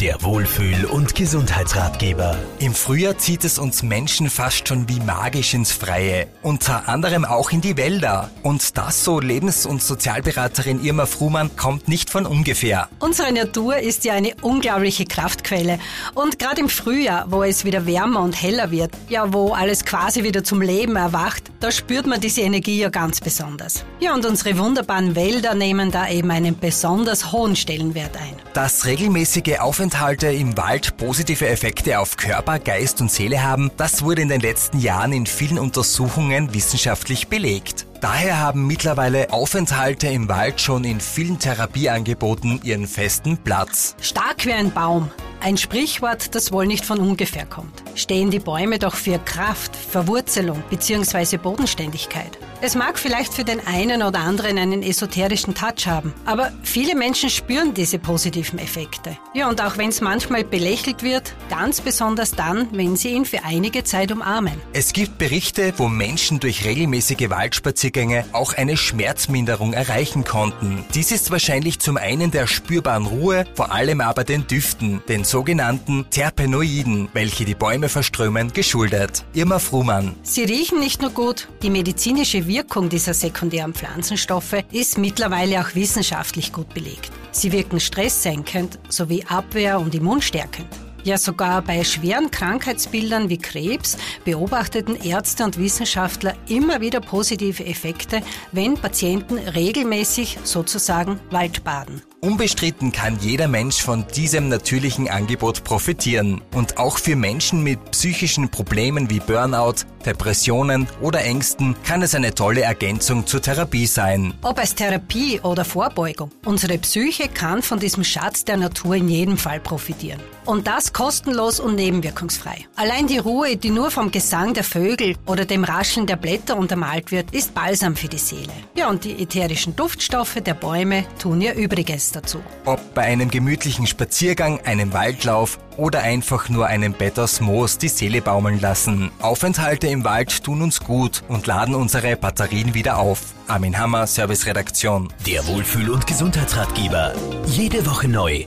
Der Wohlfühl- und Gesundheitsratgeber. Im Frühjahr zieht es uns Menschen fast schon wie magisch ins Freie. Unter anderem auch in die Wälder. Und das, so Lebens- und Sozialberaterin Irma Fruhmann, kommt nicht von ungefähr. Unsere Natur ist ja eine unglaubliche Kraftquelle. Und gerade im Frühjahr, wo es wieder wärmer und heller wird, ja, wo alles quasi wieder zum Leben erwacht, da spürt man diese Energie ja ganz besonders. Ja, und unsere wunderbaren Wälder nehmen da eben einen besonders hohen Stellenwert ein. Dass regelmäßige Aufenthalte im Wald positive Effekte auf Körper, Geist und Seele haben, das wurde in den letzten Jahren in vielen Untersuchungen wissenschaftlich belegt. Daher haben mittlerweile Aufenthalte im Wald schon in vielen Therapieangeboten ihren festen Platz. Stark wie ein Baum. Ein Sprichwort, das wohl nicht von ungefähr kommt. Stehen die Bäume doch für Kraft, Verwurzelung bzw. Bodenständigkeit. Es mag vielleicht für den einen oder anderen einen esoterischen Touch haben, aber viele Menschen spüren diese positiven Effekte. Ja, und auch wenn es manchmal belächelt wird, ganz besonders dann, wenn sie ihn für einige Zeit umarmen. Es gibt Berichte, wo Menschen durch regelmäßige Waldspaziergänge auch eine Schmerzminderung erreichen konnten. Dies ist wahrscheinlich zum einen der spürbaren Ruhe, vor allem aber den Düften, den sogenannten Terpenoiden, welche die Bäume verströmen, geschuldet. Irma Fruhmann. Sie riechen nicht nur gut, die medizinische Wirkung dieser sekundären Pflanzenstoffe ist mittlerweile auch wissenschaftlich gut belegt. Sie wirken stresssenkend sowie abwehr- und immunstärkend. Ja, sogar bei schweren Krankheitsbildern wie Krebs beobachteten Ärzte und Wissenschaftler immer wieder positive Effekte, wenn Patienten regelmäßig sozusagen Waldbaden. Unbestritten kann jeder Mensch von diesem natürlichen Angebot profitieren. Und auch für Menschen mit psychischen Problemen wie Burnout, Depressionen oder Ängsten kann es eine tolle Ergänzung zur Therapie sein. Ob als Therapie oder Vorbeugung, unsere Psyche kann von diesem Schatz der Natur in jedem Fall profitieren. Und das kostenlos und nebenwirkungsfrei. Allein die Ruhe, die nur vom Gesang der Vögel oder dem Rascheln der Blätter untermalt wird, ist Balsam für die Seele. Ja, und die ätherischen Duftstoffe der Bäume tun ihr Übriges dazu. Ob bei einem gemütlichen Spaziergang, einem Waldlauf oder einfach nur einem Bett aus Moos die Seele baumeln lassen. Aufenthalte im Wald tun uns gut und laden unsere Batterien wieder auf. Armin Hammer, Serviceredaktion. Der Wohlfühl- und Gesundheitsratgeber. Jede Woche neu